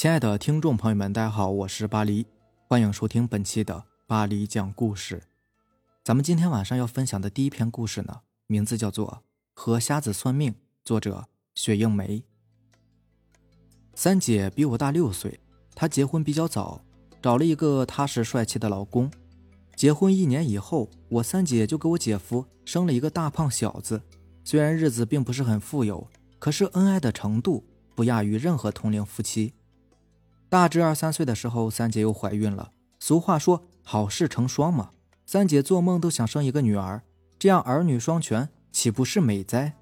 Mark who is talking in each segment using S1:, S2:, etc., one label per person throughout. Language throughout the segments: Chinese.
S1: 亲爱的听众朋友们，大家好，我是巴黎，欢迎收听本期的巴黎讲故事。咱们今天晚上要分享的第一篇故事呢，名字叫做《和瞎子算命》，作者雪映梅。三姐比我大六岁，她结婚比较早，找了一个踏实帅气的老公。结婚一年以后，我三姐就给我姐夫生了一个大胖小子。虽然日子并不是很富有，可是恩爱的程度不亚于任何同龄夫妻。大致二三岁的时候，三姐又怀孕了。俗话说好事成双嘛，三姐做梦都想生一个女儿，这样儿女双全，岂不是美哉？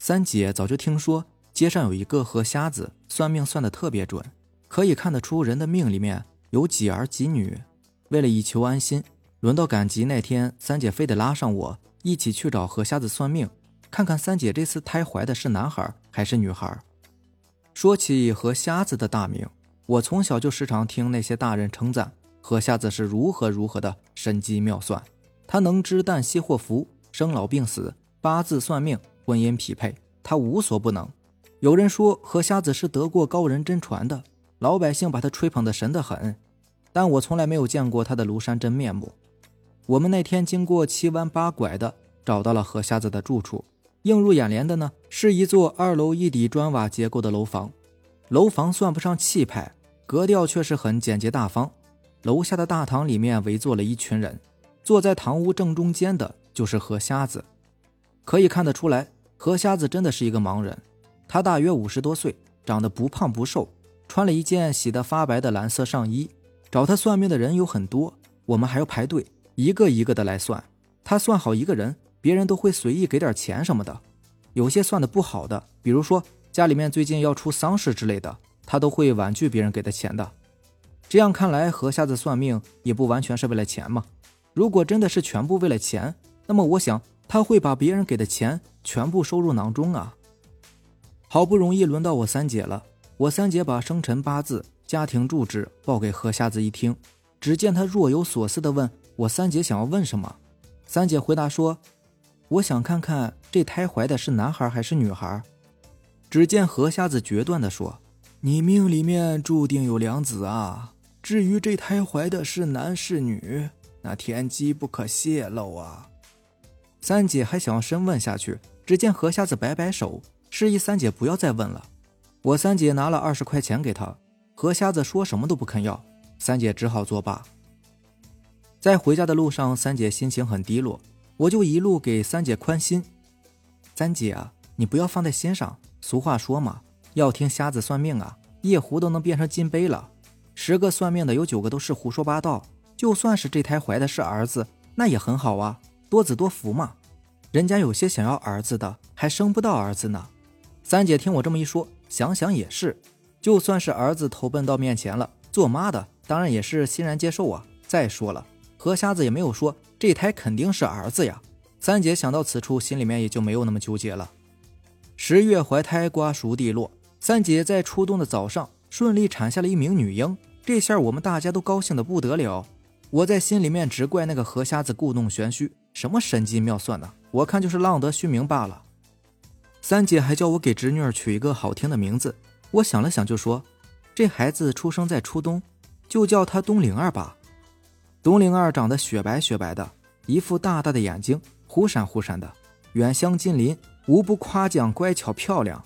S1: 三姐早就听说街上有一个和瞎子。算命算的特别准，可以看得出人的命里面有几儿几女。为了以求安心，轮到赶集那天，三姐非得拉上我一起去找何瞎子算命，看看三姐这次胎怀的是男孩还是女孩。说起何瞎子的大名，我从小就时常听那些大人称赞何瞎子是如何如何的神机妙算，他能知旦夕祸福、生老病死、八字算命、婚姻匹配，他无所不能。有人说何瞎子是得过高人真传的，老百姓把他吹捧的神得很，但我从来没有见过他的庐山真面目。我们那天经过七弯八拐的找到了何瞎子的住处，映入眼帘的呢是一座二楼一底砖瓦结构的楼房，楼房算不上气派，格调却是很简洁大方。楼下的大堂里面围坐了一群人，坐在堂屋正中间的就是何瞎子，可以看得出来，何瞎子真的是一个盲人。他大约五十多岁，长得不胖不瘦，穿了一件洗得发白的蓝色上衣。找他算命的人有很多，我们还要排队，一个一个的来算。他算好一个人，别人都会随意给点钱什么的。有些算的不好的，比如说家里面最近要出丧事之类的，他都会婉拒别人给的钱的。这样看来，何瞎子算命也不完全是为了钱嘛。如果真的是全部为了钱，那么我想他会把别人给的钱全部收入囊中啊。好不容易轮到我三姐了，我三姐把生辰八字、家庭住址报给何瞎子一听，只见他若有所思地问我三姐想要问什么。三姐回答说：“我想看看这胎怀的是男孩还是女孩。”只见何瞎子决断地说：“你命里面注定有两子啊，至于这胎怀的是男是女，那天机不可泄露啊。”三姐还想要深问下去，只见何瞎子摆摆手。示意三姐不要再问了，我三姐拿了二十块钱给他，何瞎子说什么都不肯要，三姐只好作罢。在回家的路上，三姐心情很低落，我就一路给三姐宽心。三姐啊，你不要放在心上，俗话说嘛，要听瞎子算命啊，夜壶都能变成金杯了。十个算命的有九个都是胡说八道，就算是这胎怀的是儿子，那也很好啊，多子多福嘛。人家有些想要儿子的，还生不到儿子呢。三姐听我这么一说，想想也是，就算是儿子投奔到面前了，做妈的当然也是欣然接受啊。再说了，何瞎子也没有说这胎肯定是儿子呀。三姐想到此处，心里面也就没有那么纠结了。十月怀胎，瓜熟蒂落，三姐在初冬的早上顺利产下了一名女婴，这下我们大家都高兴的不得了。我在心里面只怪那个何瞎子故弄玄虚，什么神机妙算呢？我看就是浪得虚名罢了。三姐还叫我给侄女儿取一个好听的名字，我想了想就说：“这孩子出生在初冬，就叫她冬灵儿吧。”冬灵儿长得雪白雪白的，一副大大的眼睛，忽闪忽闪的，远香近邻，无不夸奖乖巧漂亮。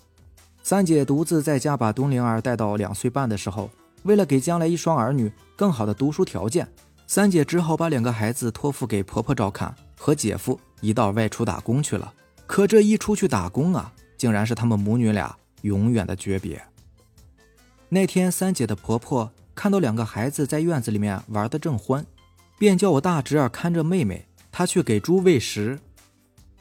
S1: 三姐独自在家把冬灵儿带到两岁半的时候，为了给将来一双儿女更好的读书条件，三姐只好把两个孩子托付给婆婆照看，和姐夫一道外出打工去了。可这一出去打工啊，竟然是他们母女俩永远的诀别。那天，三姐的婆婆看到两个孩子在院子里面玩得正欢，便叫我大侄儿看着妹妹，她去给猪喂食。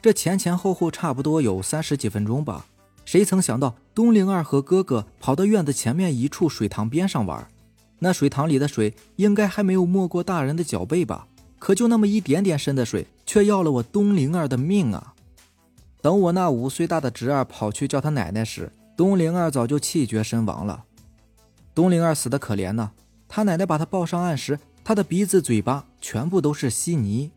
S1: 这前前后后差不多有三十几分钟吧。谁曾想到，东灵儿和哥哥跑到院子前面一处水塘边上玩，那水塘里的水应该还没有没过大人的脚背吧？可就那么一点点深的水，却要了我东灵儿的命啊！等我那五岁大的侄儿跑去叫他奶奶时，东灵儿早就气绝身亡了。东灵儿死的可怜呢，他奶奶把他抱上岸时，他的鼻子、嘴巴全部都是稀泥。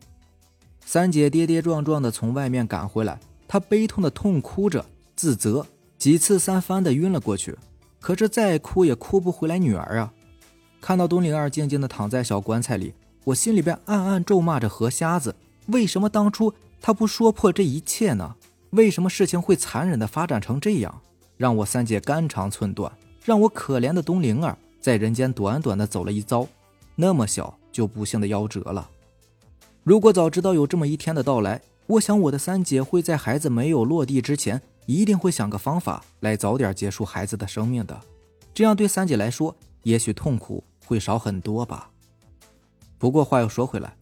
S1: 三姐跌跌撞撞的从外面赶回来，她悲痛的痛哭着，自责几次三番的晕了过去。可是再哭也哭不回来女儿啊！看到东灵儿静静的躺在小棺材里，我心里边暗暗咒骂着何瞎子：为什么当初他不说破这一切呢？为什么事情会残忍的发展成这样，让我三姐肝肠寸断，让我可怜的东灵儿在人间短短的走了一遭，那么小就不幸的夭折了。如果早知道有这么一天的到来，我想我的三姐会在孩子没有落地之前。一定会想个方法来早点结束孩子的生命的，这样对三姐来说，也许痛苦会少很多吧。不过话又说回来，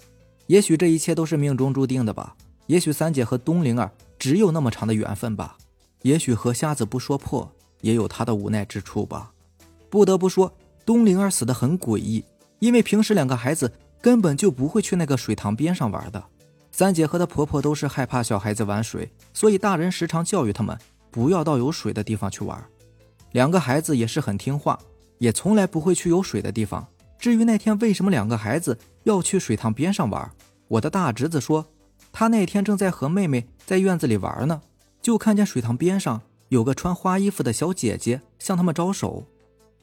S1: 也许这一切都是命中注定的吧。也许三姐和东灵儿只有那么长的缘分吧。也许和瞎子不说破，也有他的无奈之处吧。不得不说，东灵儿死的很诡异，因为平时两个孩子根本就不会去那个水塘边上玩的。三姐和她婆婆都是害怕小孩子玩水，所以大人时常教育他们不要到有水的地方去玩。两个孩子也是很听话，也从来不会去有水的地方。至于那天为什么两个孩子要去水塘边上玩，我的大侄子说，他那天正在和妹妹在院子里玩呢，就看见水塘边上有个穿花衣服的小姐姐向他们招手。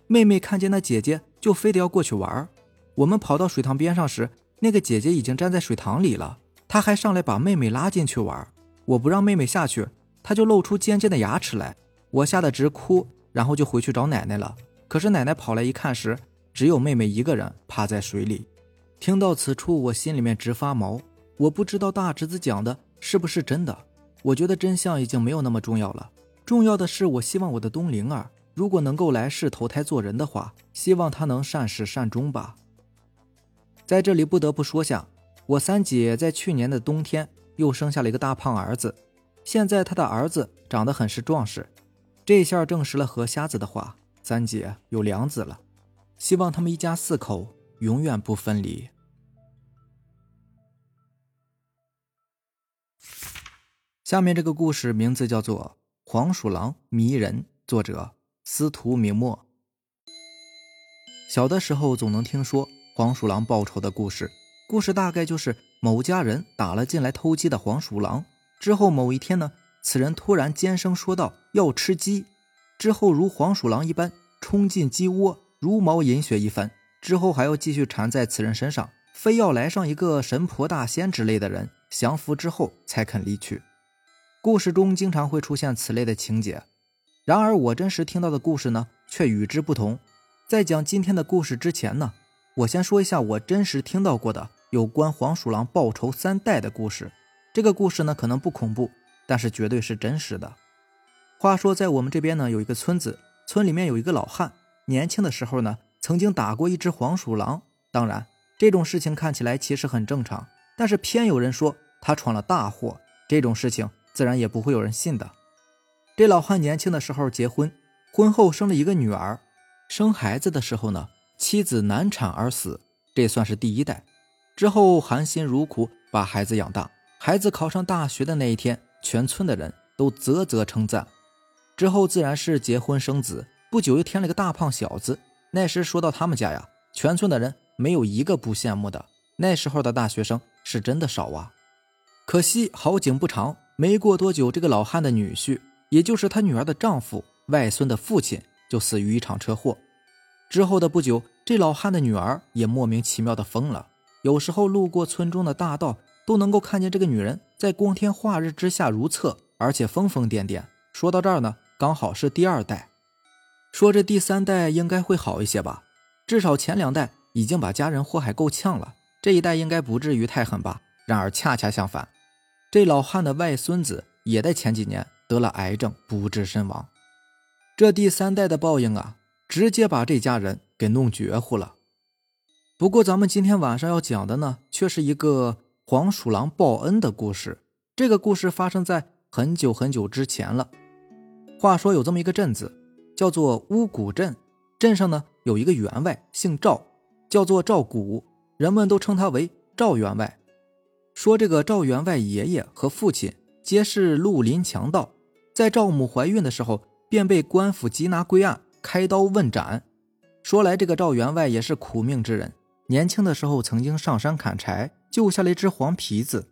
S1: 妹妹看见那姐姐就非得要过去玩。我们跑到水塘边上时，那个姐姐已经站在水塘里了。她还上来把妹妹拉进去玩，我不让妹妹下去，她就露出尖尖的牙齿来，我吓得直哭，然后就回去找奶奶了。可是奶奶跑来一看时，只有妹妹一个人趴在水里。听到此处，我心里面直发毛。我不知道大侄子讲的是不是真的，我觉得真相已经没有那么重要了。重要的是，我希望我的东灵儿如果能够来世投胎做人的话，希望他能善始善终吧。在这里不得不说下。我三姐在去年的冬天又生下了一个大胖儿子，现在她的儿子长得很是壮实，这下证实了何瞎子的话，三姐有两子了，希望他们一家四口永远不分离。下面这个故事名字叫做《黄鼠狼迷人》，作者司徒明墨。小的时候总能听说黄鼠狼报仇的故事。故事大概就是某家人打了进来偷鸡的黄鼠狼，之后某一天呢，此人突然尖声说道要吃鸡，之后如黄鼠狼一般冲进鸡窝，如毛饮血一番，之后还要继续缠在此人身上，非要来上一个神婆大仙之类的人降服之后才肯离去。故事中经常会出现此类的情节，然而我真实听到的故事呢，却与之不同。在讲今天的故事之前呢，我先说一下我真实听到过的。有关黄鼠狼报仇三代的故事，这个故事呢可能不恐怖，但是绝对是真实的。话说在我们这边呢有一个村子，村里面有一个老汉，年轻的时候呢曾经打过一只黄鼠狼。当然这种事情看起来其实很正常，但是偏有人说他闯了大祸，这种事情自然也不会有人信的。这老汉年轻的时候结婚，婚后生了一个女儿，生孩子的时候呢妻子难产而死，这算是第一代。之后含辛茹苦把孩子养大，孩子考上大学的那一天，全村的人都啧啧称赞。之后自然是结婚生子，不久又添了个大胖小子。那时说到他们家呀，全村的人没有一个不羡慕的。那时候的大学生是真的少啊。可惜好景不长，没过多久，这个老汉的女婿，也就是他女儿的丈夫外孙的父亲，就死于一场车祸。之后的不久，这老汉的女儿也莫名其妙的疯了。有时候路过村中的大道，都能够看见这个女人在光天化日之下如厕，而且疯疯癫癫。说到这儿呢，刚好是第二代，说这第三代应该会好一些吧？至少前两代已经把家人祸害够呛了，这一代应该不至于太狠吧？然而恰恰相反，这老汉的外孙子也在前几年得了癌症，不治身亡。这第三代的报应啊，直接把这家人给弄绝乎了。不过，咱们今天晚上要讲的呢，却是一个黄鼠狼报恩的故事。这个故事发生在很久很久之前了。话说有这么一个镇子，叫做乌谷镇。镇上呢有一个员外，姓赵，叫做赵谷，人们都称他为赵员外。说这个赵员外爷爷和父亲皆是绿林强盗，在赵母怀孕的时候便被官府缉拿归案，开刀问斩。说来这个赵员外也是苦命之人。年轻的时候曾经上山砍柴，救下了一只黄皮子，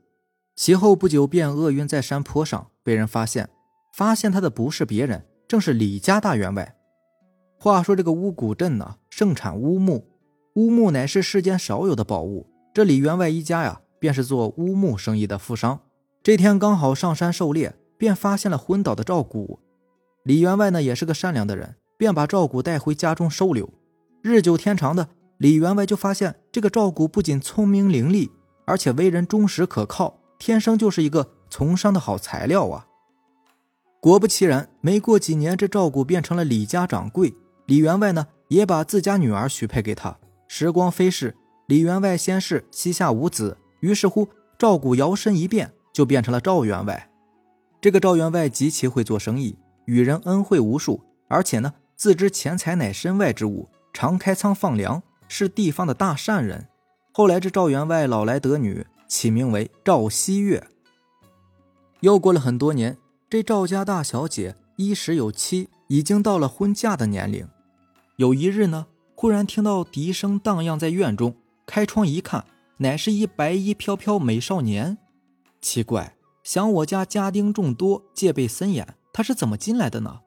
S1: 其后不久便饿晕在山坡上，被人发现，发现他的不是别人，正是李家大员外。话说这个乌古镇呢，盛产乌木，乌木乃是世间少有的宝物。这李员外一家呀，便是做乌木生意的富商。这天刚好上山狩猎，便发现了昏倒的赵谷。李员外呢，也是个善良的人，便把赵谷带回家中收留。日久天长的，李员外就发现这个赵谷不仅聪明伶俐，而且为人忠实可靠，天生就是一个从商的好材料啊。果不其然，没过几年，这赵谷变成了李家掌柜。李员外呢，也把自家女儿许配给他。时光飞逝，李员外先是，膝下无子。于是乎，赵谷摇身一变，就变成了赵员外。这个赵员外极其会做生意，与人恩惠无数，而且呢，自知钱财乃身外之物，常开仓放粮，是地方的大善人。后来这赵员外老来得女，起名为赵希月。又过了很多年，这赵家大小姐衣食有妻。已经到了婚嫁的年龄。有一日呢，忽然听到笛声荡漾在院中，开窗一看，乃是一白衣飘飘美少年。奇怪，想我家家丁众多，戒备森严，他是怎么进来的呢？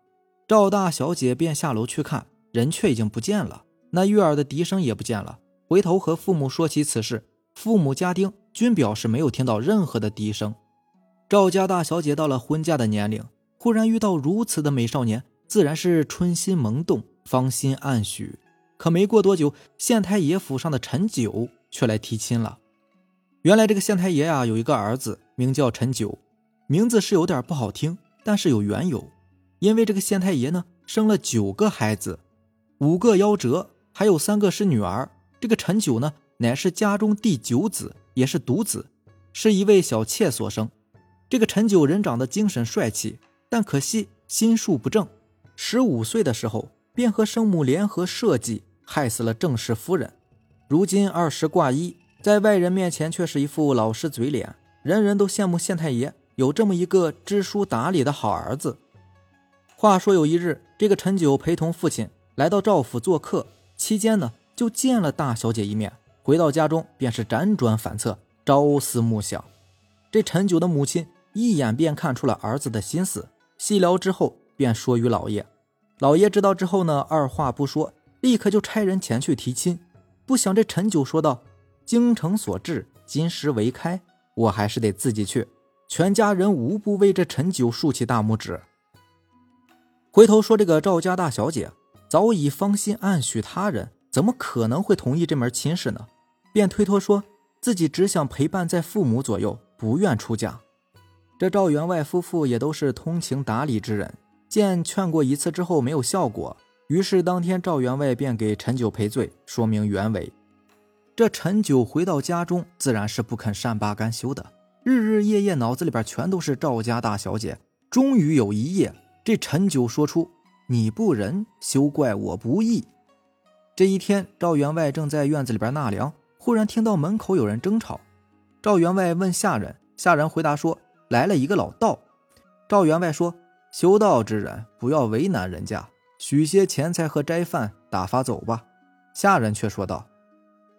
S1: 赵大小姐便下楼去看，人却已经不见了。那悦耳的笛声也不见了。回头和父母说起此事，父母家丁均表示没有听到任何的笛声。赵家大小姐到了婚嫁的年龄，忽然遇到如此的美少年。自然是春心萌动，芳心暗许。可没过多久，县太爷府上的陈九却来提亲了。原来这个县太爷啊，有一个儿子，名叫陈九，名字是有点不好听，但是有缘由。因为这个县太爷呢，生了九个孩子，五个夭折，还有三个是女儿。这个陈九呢，乃是家中第九子，也是独子，是一位小妾所生。这个陈九人长得精神帅气，但可惜心术不正。十五岁的时候，便和生母联合设计，害死了郑氏夫人。如今二十挂一，在外人面前却是一副老实嘴脸，人人都羡慕县太爷有这么一个知书达理的好儿子。话说有一日，这个陈九陪同父亲来到赵府做客，期间呢，就见了大小姐一面。回到家中，便是辗转反侧，朝思暮想。这陈九的母亲一眼便看出了儿子的心思，细聊之后。便说与老爷，老爷知道之后呢，二话不说，立刻就差人前去提亲。不想这陈九说道：“京城所至，金石为开，我还是得自己去。”全家人无不为这陈九竖起大拇指。回头说这个赵家大小姐早已芳心暗许他人，怎么可能会同意这门亲事呢？便推脱说自己只想陪伴在父母左右，不愿出嫁。这赵员外夫妇也都是通情达理之人。见劝过一次之后没有效果，于是当天赵员外便给陈九赔罪，说明原委。这陈九回到家中，自然是不肯善罢甘休的，日日夜夜脑子里边全都是赵家大小姐。终于有一夜，这陈九说出：“你不仁，休怪我不义。”这一天，赵员外正在院子里边纳凉，忽然听到门口有人争吵。赵员外问下人，下人回答说：“来了一个老道。”赵员外说。修道之人不要为难人家，许些钱财和斋饭，打发走吧。下人却说道：“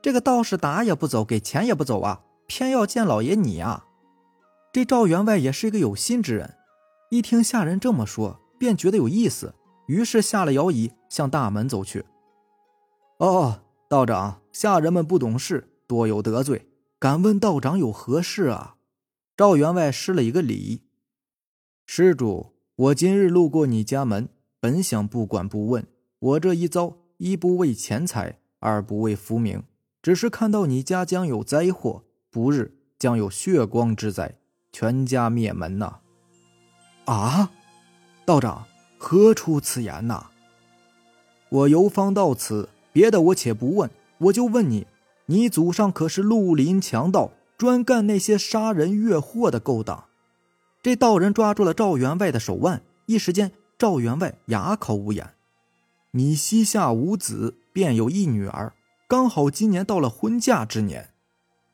S1: 这个道士打也不走，给钱也不走啊，偏要见老爷你啊！”这赵员外也是一个有心之人，一听下人这么说，便觉得有意思，于是下了摇椅，向大门走去。哦，道长，下人们不懂事，多有得罪，敢问道长有何事啊？赵员外施了一个礼，施主。我今日路过你家门，本想不管不问。我这一遭，一不为钱财，二不为浮名，只是看到你家将有灾祸，不日将有血光之灾，全家灭门呐！啊道长何出此言呐？我游方到此，别的我且不问，我就问你，你祖上可是绿林强盗，专干那些杀人越货的勾当？这道人抓住了赵员外的手腕，一时间赵员外哑口无言。你膝下无子，便有一女儿，刚好今年到了婚嫁之年。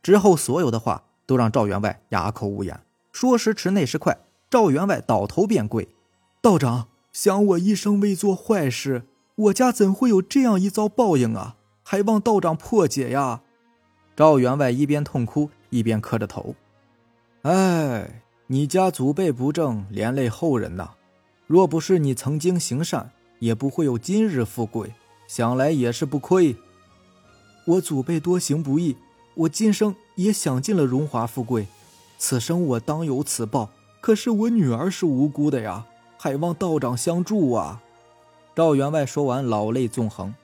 S1: 之后所有的话都让赵员外哑口无言。说时迟，那时快，赵员外倒头便跪：“道长，想我一生未做坏事，我家怎会有这样一遭报应啊？还望道长破解呀！”赵员外一边痛哭，一边磕着头：“哎。”你家祖辈不正，连累后人呐！若不是你曾经行善，也不会有今日富贵，想来也是不亏。我祖辈多行不义，我今生也享尽了荣华富贵，此生我当有此报。可是我女儿是无辜的呀，还望道长相助啊！赵员外说完，老泪纵横。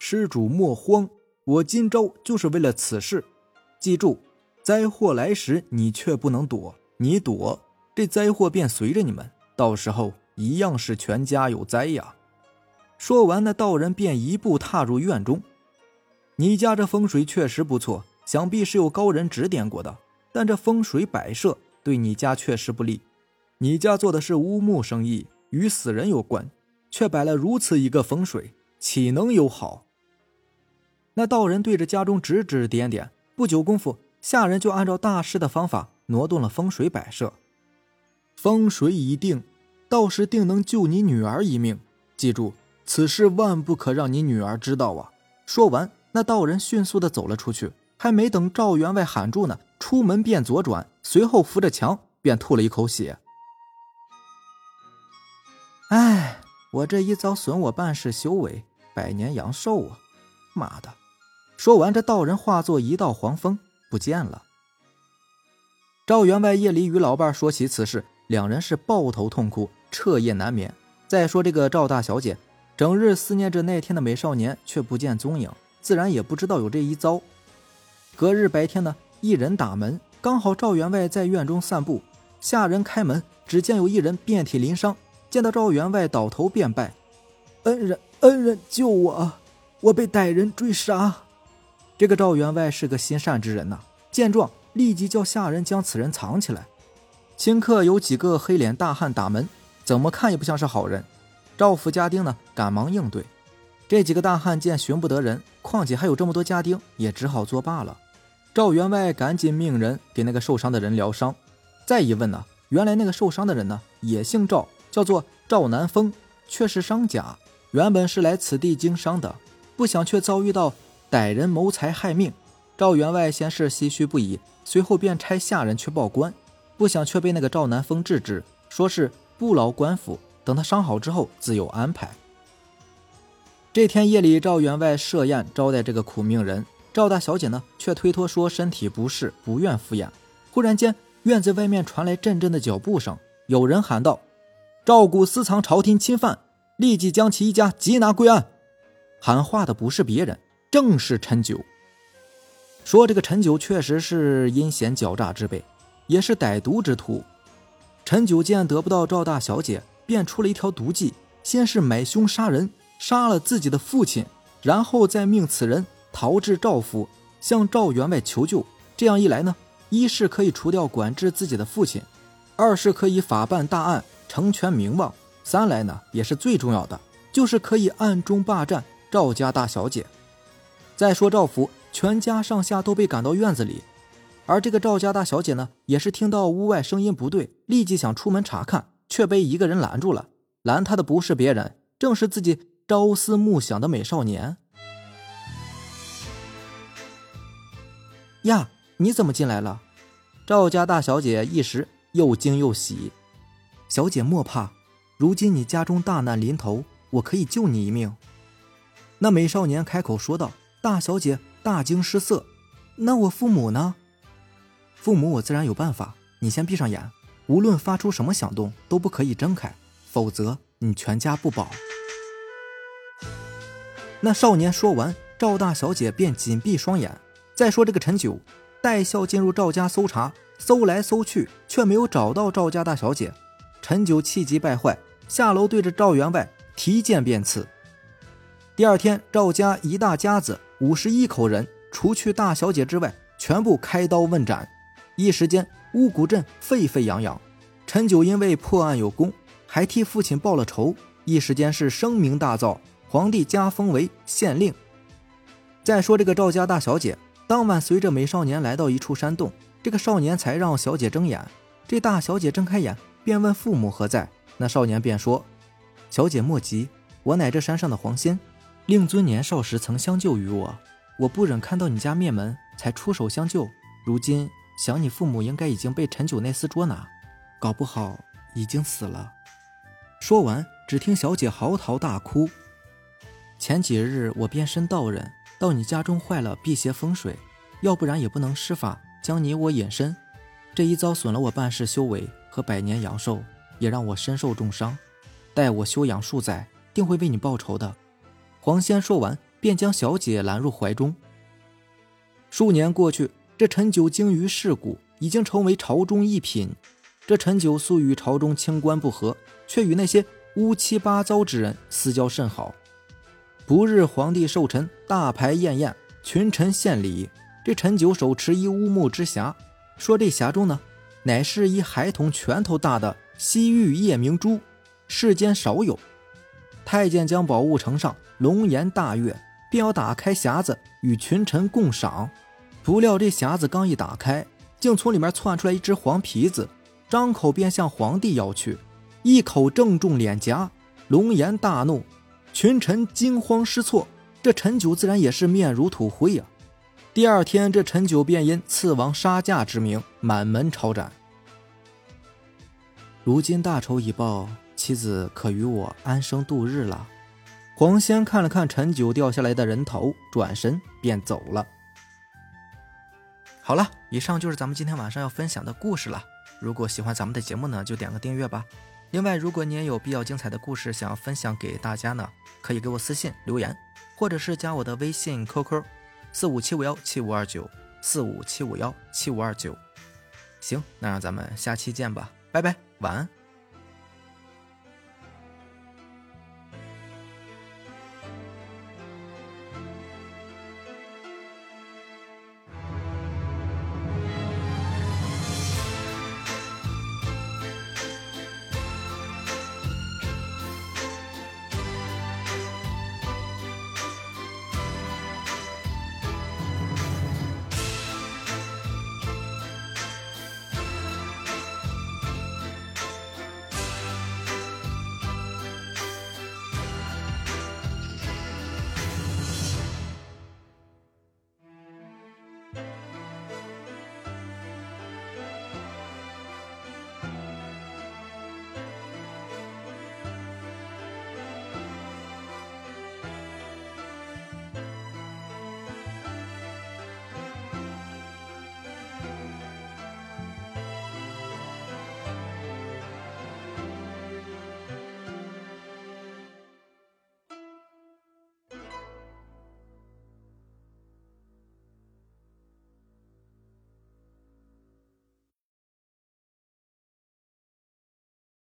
S1: 施主莫慌，我今朝就是为了此事。记住，灾祸来时你却不能躲，你躲，这灾祸便随着你们，到时候一样是全家有灾呀！说完，那道人便一步踏入院中。你家这风水确实不错，想必是有高人指点过的，但这风水摆设。对你家确实不利，你家做的是乌木生意，与死人有关，却摆了如此一个风水，岂能有好？那道人对着家中指指点点，不久功夫，下人就按照大师的方法挪动了风水摆设。风水已定，到时定能救你女儿一命。记住，此事万不可让你女儿知道啊！说完，那道人迅速的走了出去，还没等赵员外喊住呢。出门便左转，随后扶着墙便吐了一口血。哎，我这一遭损我半世修为，百年阳寿啊！妈的！说完，这道人化作一道黄风不见了。赵员外夜里与老伴说起此事，两人是抱头痛哭，彻夜难眠。再说这个赵大小姐，整日思念着那天的美少年，却不见踪影，自然也不知道有这一遭。隔日白天呢？一人打门，刚好赵员外在院中散步，下人开门，只见有一人遍体鳞伤，见到赵员外倒头便拜：“恩人，恩人救我，我被歹人追杀。”这个赵员外是个心善之人呐，见状立即叫下人将此人藏起来。顷刻有几个黑脸大汉打门，怎么看也不像是好人。赵府家丁呢，赶忙应对。这几个大汉见寻不得人，况且还有这么多家丁，也只好作罢了。赵员外赶紧命人给那个受伤的人疗伤，再一问呢，原来那个受伤的人呢也姓赵，叫做赵南风，却是商贾，原本是来此地经商的，不想却遭遇到歹人谋财害命。赵员外先是唏嘘不已，随后便差下人去报官，不想却被那个赵南风制止，说是不劳官府，等他伤好之后自有安排。这天夜里，赵员外设宴招待这个苦命人。赵大小姐呢，却推脱说身体不适，不愿赴宴。忽然间，院子外面传来阵阵的脚步声，有人喊道：“赵谷私藏朝廷钦犯，立即将其一家缉拿归案。”喊话的不是别人，正是陈九。说这个陈九确实是阴险狡诈之辈，也是歹毒之徒。陈九见得不到赵大小姐，便出了一条毒计：先是买凶杀人，杀了自己的父亲，然后再命此人。逃至赵府，向赵员外求救。这样一来呢，一是可以除掉管制自己的父亲，二是可以法办大案，成全名望；三来呢，也是最重要的，就是可以暗中霸占赵家大小姐。再说赵福全家上下都被赶到院子里，而这个赵家大小姐呢，也是听到屋外声音不对，立即想出门查看，却被一个人拦住了。拦她的不是别人，正是自己朝思暮想的美少年。呀，你怎么进来了？赵家大小姐一时又惊又喜。小姐莫怕，如今你家中大难临头，我可以救你一命。那美少年开口说道。大小姐大惊失色。那我父母呢？父母我自然有办法。你先闭上眼，无论发出什么响动都不可以睁开，否则你全家不保。那少年说完，赵大小姐便紧闭双眼。再说这个陈九，带孝进入赵家搜查，搜来搜去，却没有找到赵家大小姐。陈九气急败坏，下楼对着赵员外提剑便刺。第二天，赵家一大家子五十一口人，除去大小姐之外，全部开刀问斩。一时间，乌谷镇沸沸扬扬。陈九因为破案有功，还替父亲报了仇，一时间是声名大噪。皇帝加封为县令。再说这个赵家大小姐。当晚，随着美少年来到一处山洞，这个少年才让小姐睁眼。这大小姐睁开眼，便问父母何在。那少年便说：“小姐莫急，我乃这山上的黄仙，令尊年少时曾相救于我，我不忍看到你家灭门，才出手相救。如今想你父母应该已经被陈九那厮捉拿，搞不好已经死了。”说完，只听小姐嚎啕大哭。前几日我变身道人，到你家中坏了辟邪风水，要不然也不能施法将你我隐身。这一遭损了我半世修为和百年阳寿，也让我身受重伤。待我休养数载，定会为你报仇的。黄仙说完，便将小姐揽入怀中。数年过去，这陈九精于世故，已经成为朝中一品。这陈九素与朝中清官不和，却与那些乌七八糟之人私交甚好。不日，皇帝寿辰，大排宴宴，群臣献礼。这陈九手持一乌木之匣，说这匣中呢，乃是一孩童拳头大的西域夜明珠，世间少有。太监将宝物呈上，龙颜大悦，便要打开匣子与群臣共赏。不料这匣子刚一打开，竟从里面窜出来一只黄皮子，张口便向皇帝要去，一口正中脸颊。龙颜大怒。群臣惊慌失措，这陈九自然也是面如土灰呀。第二天，这陈九便因刺王杀驾之名满门抄斩。如今大仇已报，妻子可与我安生度日了。黄仙看了看陈九掉下来的人头，转身便走了。好了，以上就是咱们今天晚上要分享的故事了。如果喜欢咱们的节目呢，就点个订阅吧。另外，如果你也有比较精彩的故事想要分享给大家呢，可以给我私信留言，或者是加我的微信 QQ，四五七五幺七五二九四五七五幺七五二九。行，那让咱们下期见吧，拜拜，晚安。